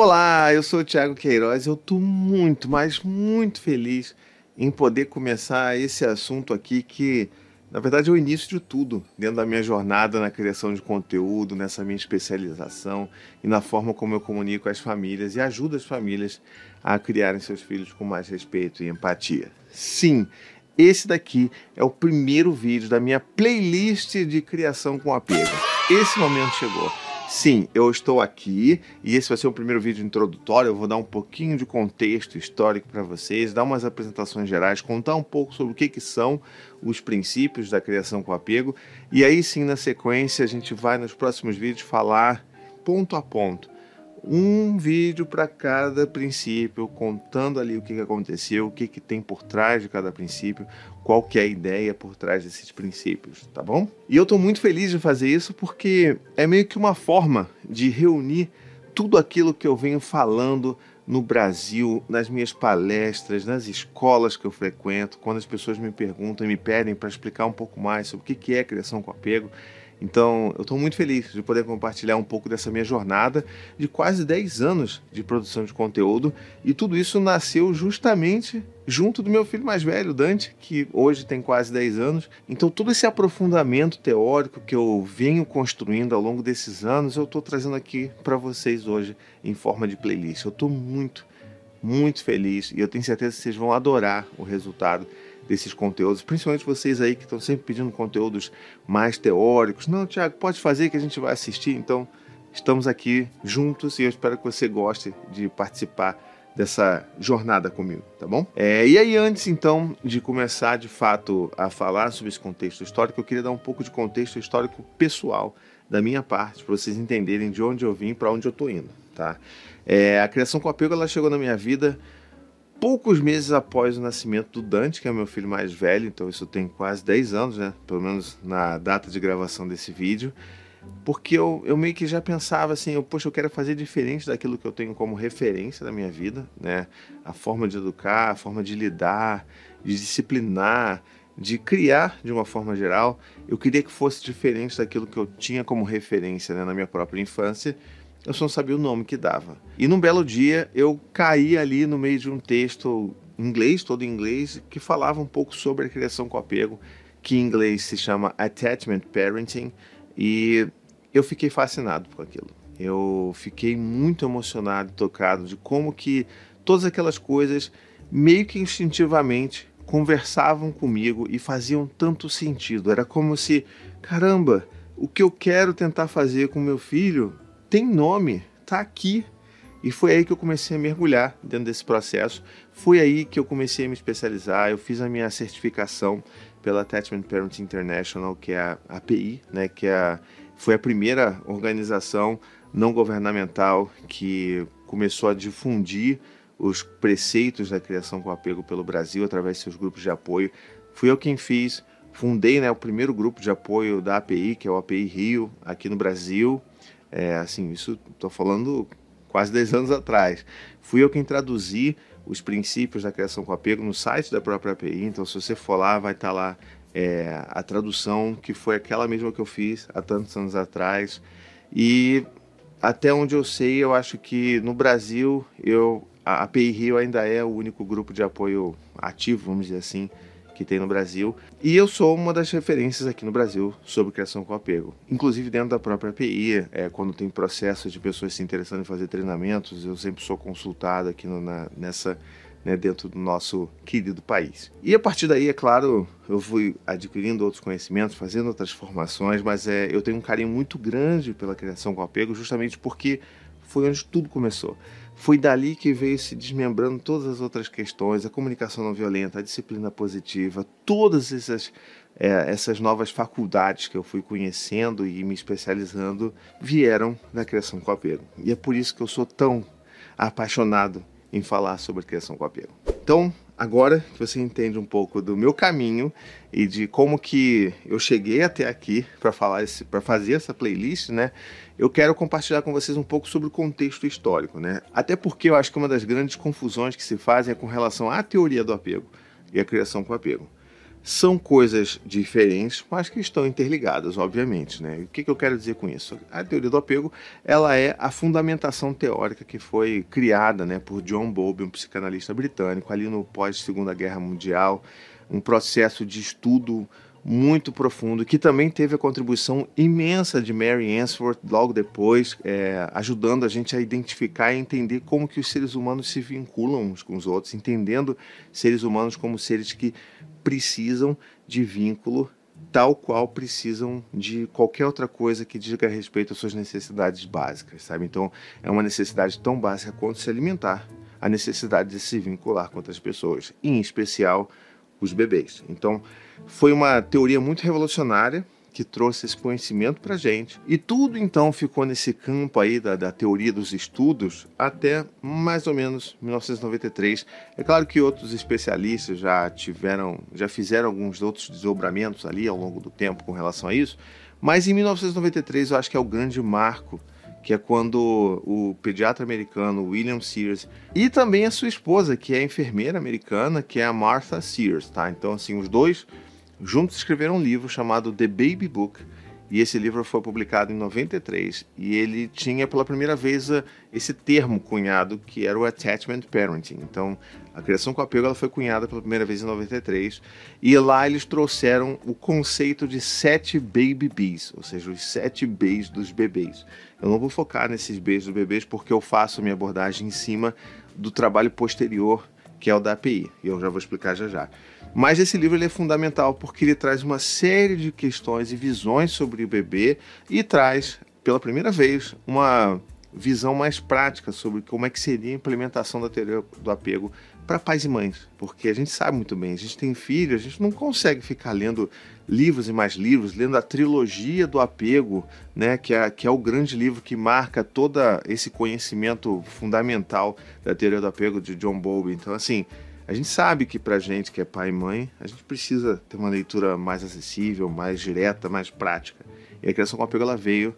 Olá, eu sou o Thiago Queiroz. Eu estou muito, mas muito feliz em poder começar esse assunto aqui que, na verdade, é o início de tudo dentro da minha jornada na criação de conteúdo, nessa minha especialização e na forma como eu comunico as famílias e ajudo as famílias a criarem seus filhos com mais respeito e empatia. Sim, esse daqui é o primeiro vídeo da minha playlist de criação com apego. Esse momento chegou. Sim, eu estou aqui e esse vai ser o primeiro vídeo introdutório. Eu vou dar um pouquinho de contexto histórico para vocês, dar umas apresentações gerais, contar um pouco sobre o que, que são os princípios da criação com apego. E aí sim, na sequência, a gente vai nos próximos vídeos falar ponto a ponto um vídeo para cada princípio, contando ali o que, que aconteceu, o que, que tem por trás de cada princípio, qual que é a ideia por trás desses princípios, tá bom? E eu estou muito feliz de fazer isso porque é meio que uma forma de reunir tudo aquilo que eu venho falando no Brasil, nas minhas palestras, nas escolas que eu frequento, quando as pessoas me perguntam e me pedem para explicar um pouco mais sobre o que é criação com apego. Então, eu estou muito feliz de poder compartilhar um pouco dessa minha jornada de quase 10 anos de produção de conteúdo. E tudo isso nasceu justamente junto do meu filho mais velho, Dante, que hoje tem quase 10 anos. Então, todo esse aprofundamento teórico que eu venho construindo ao longo desses anos, eu estou trazendo aqui para vocês hoje em forma de playlist. Eu estou muito, muito feliz e eu tenho certeza que vocês vão adorar o resultado desses conteúdos, principalmente vocês aí que estão sempre pedindo conteúdos mais teóricos. Não, Tiago, pode fazer que a gente vai assistir. Então, estamos aqui juntos e eu espero que você goste de participar dessa jornada comigo, tá bom? É, e aí, antes então de começar de fato a falar sobre esse contexto histórico, eu queria dar um pouco de contexto histórico pessoal da minha parte, para vocês entenderem de onde eu vim para onde eu estou indo, tá? É, a criação com apego ela chegou na minha vida poucos meses após o nascimento do Dante, que é meu filho mais velho, então isso tem quase 10 anos, né? Pelo menos na data de gravação desse vídeo. Porque eu, eu meio que já pensava assim, eu, poxa, eu quero fazer diferente daquilo que eu tenho como referência da minha vida, né? A forma de educar, a forma de lidar, de disciplinar, de criar de uma forma geral. Eu queria que fosse diferente daquilo que eu tinha como referência né, na minha própria infância eu só não sabia o nome que dava. E num belo dia eu caí ali no meio de um texto inglês, todo em inglês, que falava um pouco sobre a criação com apego, que em inglês se chama Attachment Parenting, e eu fiquei fascinado por aquilo. Eu fiquei muito emocionado, tocado de como que todas aquelas coisas meio que instintivamente conversavam comigo e faziam tanto sentido. Era como se, caramba, o que eu quero tentar fazer com meu filho tem nome, tá aqui. E foi aí que eu comecei a mergulhar dentro desse processo. Foi aí que eu comecei a me especializar. Eu fiz a minha certificação pela Attachment Parent International, que é a API, né, que é a, foi a primeira organização não governamental que começou a difundir os preceitos da criação com apego pelo Brasil através de seus grupos de apoio. Fui eu quem fiz, fundei né, o primeiro grupo de apoio da API, que é o API Rio, aqui no Brasil. É, assim, isso estou falando quase 10 anos atrás. Fui eu quem traduzi os princípios da criação com apego no site da própria API, então se você for lá, vai estar tá lá é, a tradução, que foi aquela mesma que eu fiz há tantos anos atrás. E até onde eu sei, eu acho que no Brasil eu, a API Rio ainda é o único grupo de apoio ativo, vamos dizer assim, que tem no Brasil. E eu sou uma das referências aqui no Brasil sobre criação com apego. Inclusive dentro da própria API, é, quando tem processos de pessoas se interessando em fazer treinamentos, eu sempre sou consultado aqui no, na, nessa né, dentro do nosso querido país. E a partir daí, é claro, eu fui adquirindo outros conhecimentos, fazendo outras formações, mas é, eu tenho um carinho muito grande pela criação com apego, justamente porque foi onde tudo começou. Foi dali que veio se desmembrando todas as outras questões, a comunicação não violenta, a disciplina positiva, todas essas, é, essas novas faculdades que eu fui conhecendo e me especializando vieram da criação com apego. E é por isso que eu sou tão apaixonado em falar sobre criação com apego. Então, agora que você entende um pouco do meu caminho e de como que eu cheguei até aqui para falar para fazer essa playlist, né? Eu quero compartilhar com vocês um pouco sobre o contexto histórico, né? Até porque eu acho que uma das grandes confusões que se fazem é com relação à teoria do apego e a criação com apego. São coisas diferentes, mas que estão interligadas, obviamente. Né? O que, que eu quero dizer com isso? A teoria do apego ela é a fundamentação teórica que foi criada né, por John Bowlby, um psicanalista britânico, ali no pós-Segunda Guerra Mundial, um processo de estudo muito profundo, que também teve a contribuição imensa de Mary Ainsworth logo depois, é, ajudando a gente a identificar e entender como que os seres humanos se vinculam uns com os outros, entendendo seres humanos como seres que precisam de vínculo tal qual precisam de qualquer outra coisa que diga respeito às suas necessidades básicas, sabe? Então, é uma necessidade tão básica quanto se alimentar, a necessidade de se vincular com outras pessoas, em especial os bebês. Então, foi uma teoria muito revolucionária que trouxe esse conhecimento para gente. E tudo então ficou nesse campo aí da, da teoria dos estudos até mais ou menos 1993. É claro que outros especialistas já tiveram, já fizeram alguns outros desdobramentos ali ao longo do tempo com relação a isso, mas em 1993 eu acho que é o grande marco que é quando o pediatra americano William Sears e também a sua esposa, que é enfermeira americana, que é a Martha Sears, tá? Então assim, os dois juntos escreveram um livro chamado The Baby Book, e esse livro foi publicado em 93 e ele tinha pela primeira vez uh, esse termo cunhado que era o attachment parenting. Então, a criação com apego ela foi cunhada pela primeira vez em 93 e lá eles trouxeram o conceito de sete baby bees, ou seja, os sete Bs dos bebês. Eu não vou focar nesses Bs dos bebês porque eu faço minha abordagem em cima do trabalho posterior que é o da API, e eu já vou explicar já já. Mas esse livro é fundamental porque ele traz uma série de questões e visões sobre o bebê e traz, pela primeira vez, uma visão mais prática sobre como é que seria a implementação da teoria do apego para pais e mães, porque a gente sabe muito bem, a gente tem filho, a gente não consegue ficar lendo livros e mais livros, lendo a trilogia do apego, né, que é, que é o grande livro que marca todo esse conhecimento fundamental da teoria do apego de John Bowlby. Então, assim, a gente sabe que para gente que é pai e mãe, a gente precisa ter uma leitura mais acessível, mais direta, mais prática. E a criação com apego ela veio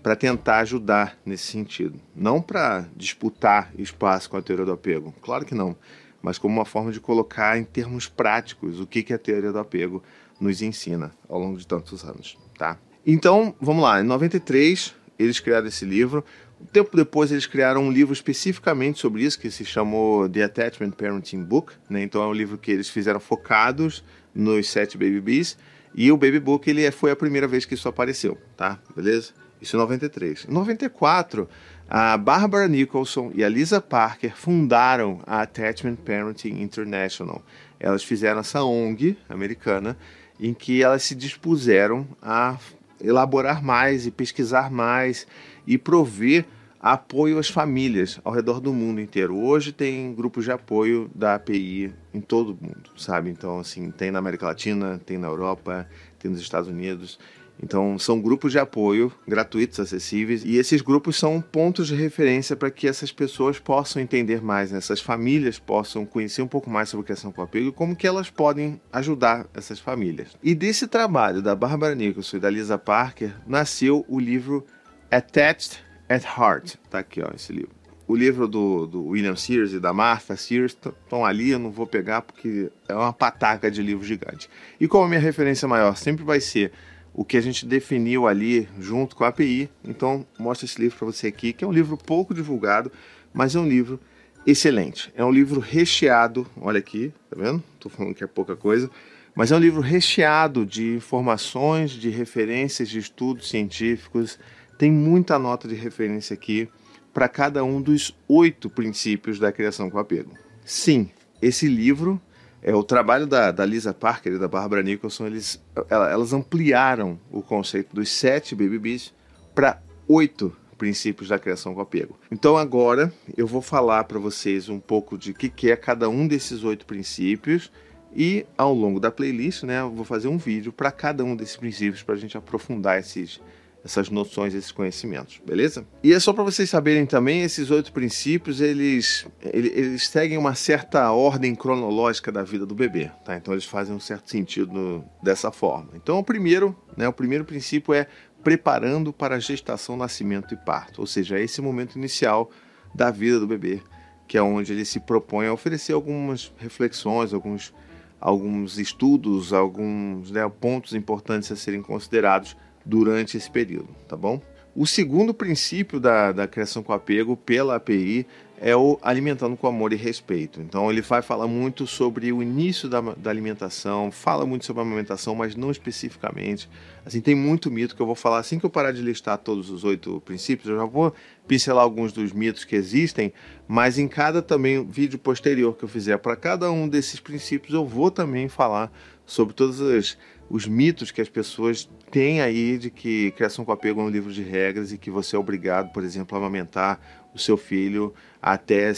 para tentar ajudar nesse sentido, não para disputar espaço com a teoria do apego, claro que não, mas como uma forma de colocar em termos práticos o que que a teoria do apego nos ensina ao longo de tantos anos, tá? Então, vamos lá, em 93 eles criaram esse livro. Um tempo depois eles criaram um livro especificamente sobre isso, que se chamou The Attachment Parenting Book. Né? Então é um livro que eles fizeram focados nos sete Baby Bees. E o Baby Book ele é, foi a primeira vez que isso apareceu, tá? Beleza? Isso em 93. Em 94, a Barbara Nicholson e a Lisa Parker fundaram a Attachment Parenting International. Elas fizeram essa ONG americana em que elas se dispuseram a elaborar mais e pesquisar mais e prover apoio às famílias ao redor do mundo inteiro. Hoje tem grupos de apoio da API em todo o mundo, sabe? Então, assim, tem na América Latina, tem na Europa, tem nos Estados Unidos. Então, são grupos de apoio gratuitos, acessíveis, e esses grupos são pontos de referência para que essas pessoas possam entender mais, né? essas famílias possam conhecer um pouco mais sobre criação com apego e como que elas podem ajudar essas famílias. E desse trabalho da Barbara Nicholson e da Lisa Parker nasceu o livro Attached at Heart. Tá aqui, ó, esse livro. O livro do, do William Sears e da Martha Sears estão ali, eu não vou pegar porque é uma pataca de livro gigante. E como a minha referência maior sempre vai ser o que a gente definiu ali junto com a API. Então, mostro esse livro para você aqui, que é um livro pouco divulgado, mas é um livro excelente. É um livro recheado, olha aqui, tá vendo? Tô falando que é pouca coisa, mas é um livro recheado de informações, de referências de estudos científicos. Tem muita nota de referência aqui para cada um dos oito princípios da criação com apego. Sim, esse livro é, o trabalho da, da Lisa Parker e da Barbara Nicholson, eles, elas ampliaram o conceito dos sete BBBs para oito princípios da criação com apego. Então agora eu vou falar para vocês um pouco de que, que é cada um desses oito princípios e ao longo da playlist, né, eu vou fazer um vídeo para cada um desses princípios para a gente aprofundar esses essas noções, esses conhecimentos, beleza? E é só para vocês saberem também, esses oito princípios, eles, eles seguem uma certa ordem cronológica da vida do bebê, tá? Então eles fazem um certo sentido no, dessa forma. Então o primeiro, né, o primeiro princípio é preparando para a gestação, nascimento e parto, ou seja, esse momento inicial da vida do bebê, que é onde ele se propõe a oferecer algumas reflexões, alguns alguns estudos, alguns né, pontos importantes a serem considerados durante esse período, tá bom? O segundo princípio da, da criação com apego pela API é o alimentando com amor e respeito. Então ele vai falar muito sobre o início da, da alimentação, fala muito sobre a amamentação, mas não especificamente. Assim, tem muito mito que eu vou falar assim que eu parar de listar todos os oito princípios, eu já vou pincelar alguns dos mitos que existem, mas em cada também vídeo posterior que eu fizer para cada um desses princípios, eu vou também falar sobre todos os, os mitos que as pessoas têm aí de que criação com apego é um livro de regras e que você é obrigado, por exemplo, a amamentar o seu filho até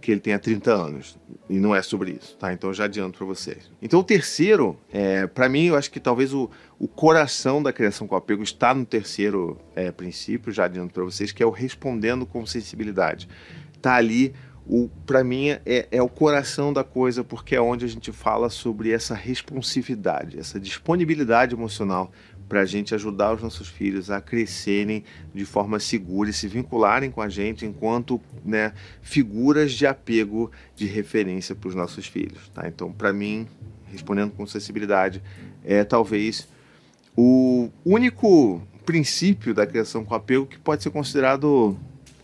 que ele tenha 30 anos. E não é sobre isso, tá? Então já adianto para vocês. Então o terceiro, é, para mim, eu acho que talvez o, o coração da criação com apego está no terceiro é, princípio, já adianto para vocês, que é o respondendo com sensibilidade. Tá ali o para mim é, é, o coração da coisa porque é onde a gente fala sobre essa responsividade, essa disponibilidade emocional para a gente ajudar os nossos filhos a crescerem de forma segura e se vincularem com a gente enquanto né, figuras de apego de referência para os nossos filhos. Tá? Então, para mim, respondendo com sensibilidade, é talvez o único princípio da criação com apego que pode ser considerado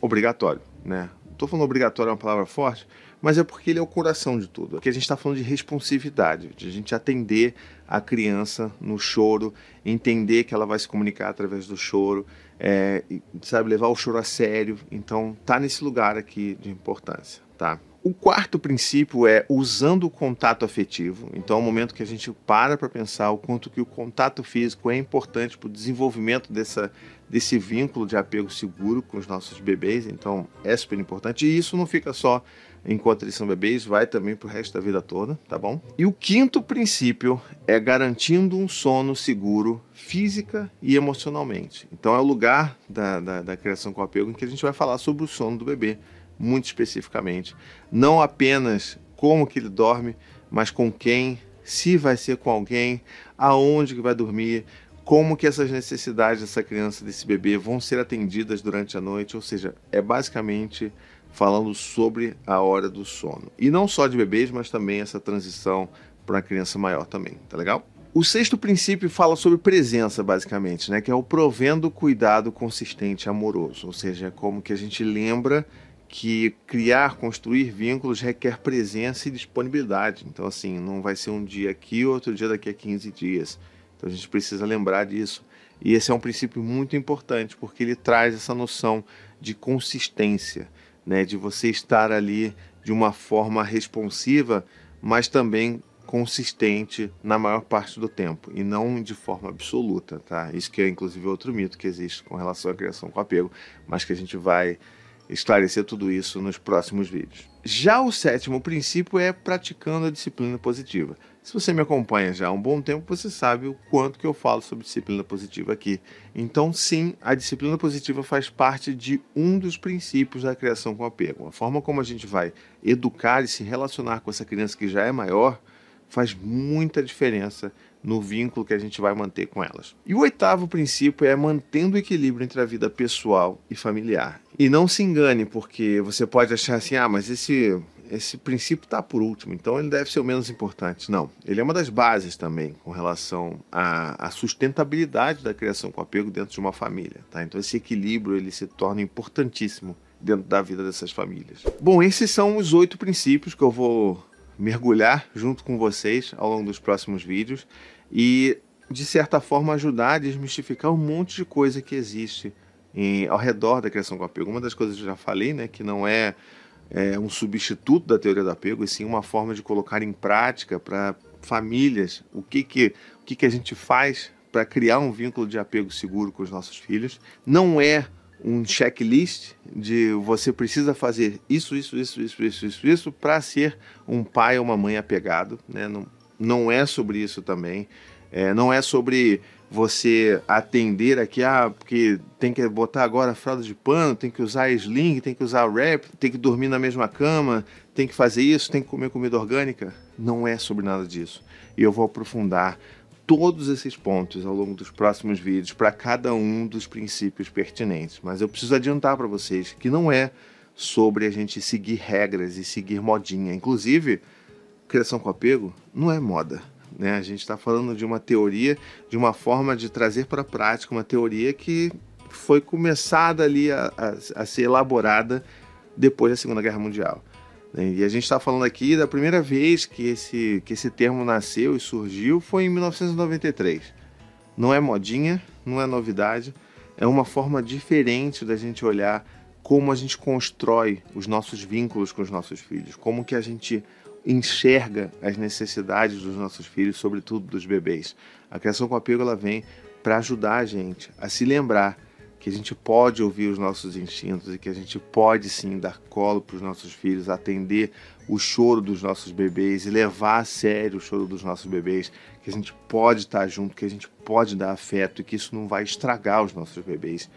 obrigatório, né? Estou falando obrigatório é uma palavra forte, mas é porque ele é o coração de tudo. Aqui a gente está falando de responsividade, de a gente atender a criança no choro, entender que ela vai se comunicar através do choro, é, sabe, levar o choro a sério. Então, tá nesse lugar aqui de importância, tá? O quarto princípio é usando o contato afetivo. Então, é o momento que a gente para para pensar o quanto que o contato físico é importante para o desenvolvimento dessa, desse vínculo de apego seguro com os nossos bebês. Então, é super importante. E isso não fica só enquanto eles são bebês, vai também para o resto da vida toda, tá bom? E o quinto princípio é garantindo um sono seguro física e emocionalmente. Então, é o lugar da, da, da criação com apego em que a gente vai falar sobre o sono do bebê, muito especificamente. Não apenas como que ele dorme, mas com quem, se vai ser com alguém, aonde que vai dormir, como que essas necessidades dessa criança, desse bebê, vão ser atendidas durante a noite, ou seja, é basicamente falando sobre a hora do sono. E não só de bebês, mas também essa transição para uma criança maior também, tá legal? O sexto princípio fala sobre presença, basicamente, né? Que é o provendo cuidado consistente amoroso. Ou seja, é como que a gente lembra que criar, construir vínculos requer presença e disponibilidade. Então, assim, não vai ser um dia aqui, outro dia daqui a 15 dias. Então a gente precisa lembrar disso. E esse é um princípio muito importante, porque ele traz essa noção de consistência, né? de você estar ali de uma forma responsiva, mas também consistente na maior parte do tempo e não de forma absoluta, tá? Isso que é inclusive outro mito que existe com relação à criação com apego, mas que a gente vai esclarecer tudo isso nos próximos vídeos. Já o sétimo princípio é praticando a disciplina positiva. Se você me acompanha já há um bom tempo, você sabe o quanto que eu falo sobre disciplina positiva aqui. Então, sim, a disciplina positiva faz parte de um dos princípios da criação com apego. A forma como a gente vai educar e se relacionar com essa criança que já é maior faz muita diferença no vínculo que a gente vai manter com elas. E o oitavo princípio é mantendo o equilíbrio entre a vida pessoal e familiar. E não se engane, porque você pode achar assim: ah, mas esse esse princípio está por último, então ele deve ser o menos importante. Não, ele é uma das bases também com relação à, à, sustentabilidade da criação com apego dentro de uma família. Tá? Então esse equilíbrio ele se torna importantíssimo dentro da vida dessas famílias. Bom, esses são os oito princípios que eu vou mergulhar junto com vocês ao longo dos próximos vídeos e de certa forma ajudar a desmistificar um monte de coisa que existe em, ao redor da criação com apego. Uma das coisas que eu já falei, né, que não é é, um substituto da teoria do apego, e sim uma forma de colocar em prática para famílias o que, que, o que, que a gente faz para criar um vínculo de apego seguro com os nossos filhos. Não é um checklist de você precisa fazer isso, isso, isso, isso, isso, isso, isso para ser um pai ou uma mãe apegado. Né? Não, não é sobre isso também. É, não é sobre você atender aqui, ah, porque tem que botar agora fralda de pano, tem que usar sling, tem que usar wrap, tem que dormir na mesma cama, tem que fazer isso, tem que comer comida orgânica. Não é sobre nada disso. E eu vou aprofundar todos esses pontos ao longo dos próximos vídeos para cada um dos princípios pertinentes. Mas eu preciso adiantar para vocês que não é sobre a gente seguir regras e seguir modinha. Inclusive, criação com apego não é moda. Né? A gente está falando de uma teoria, de uma forma de trazer para a prática uma teoria que foi começada ali a, a, a ser elaborada depois da Segunda Guerra Mundial. Né? E a gente está falando aqui da primeira vez que esse, que esse termo nasceu e surgiu foi em 1993. Não é modinha, não é novidade, é uma forma diferente da gente olhar como a gente constrói os nossos vínculos com os nossos filhos, como que a gente enxerga as necessidades dos nossos filhos, sobretudo dos bebês. A criação com apego ela vem para ajudar a gente a se lembrar que a gente pode ouvir os nossos instintos e que a gente pode sim dar colo para os nossos filhos, atender o choro dos nossos bebês e levar a sério o choro dos nossos bebês, que a gente pode estar junto, que a gente pode dar afeto e que isso não vai estragar os nossos bebês,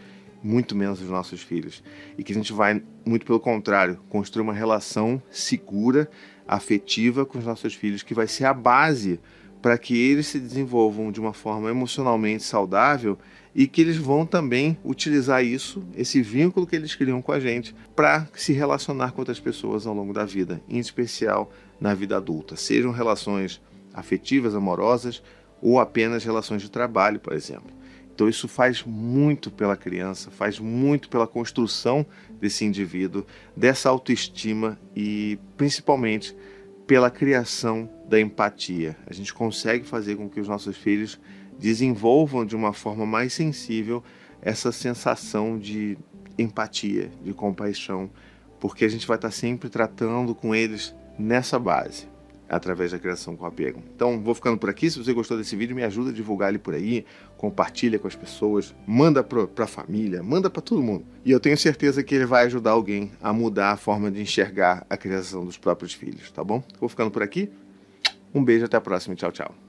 muito menos os nossos filhos. E que a gente vai, muito pelo contrário, construir uma relação segura, afetiva com os nossos filhos, que vai ser a base para que eles se desenvolvam de uma forma emocionalmente saudável e que eles vão também utilizar isso, esse vínculo que eles criam com a gente, para se relacionar com outras pessoas ao longo da vida, em especial na vida adulta, sejam relações afetivas, amorosas ou apenas relações de trabalho, por exemplo. Então isso faz muito pela criança, faz muito pela construção desse indivíduo, dessa autoestima e principalmente pela criação da empatia. A gente consegue fazer com que os nossos filhos desenvolvam de uma forma mais sensível essa sensação de empatia, de compaixão, porque a gente vai estar sempre tratando com eles nessa base através da criação com apego. Então, vou ficando por aqui. Se você gostou desse vídeo, me ajuda a divulgar ele por aí, compartilha com as pessoas, manda para a família, manda para todo mundo. E eu tenho certeza que ele vai ajudar alguém a mudar a forma de enxergar a criação dos próprios filhos, tá bom? Vou ficando por aqui. Um beijo, até a próxima. Tchau, tchau.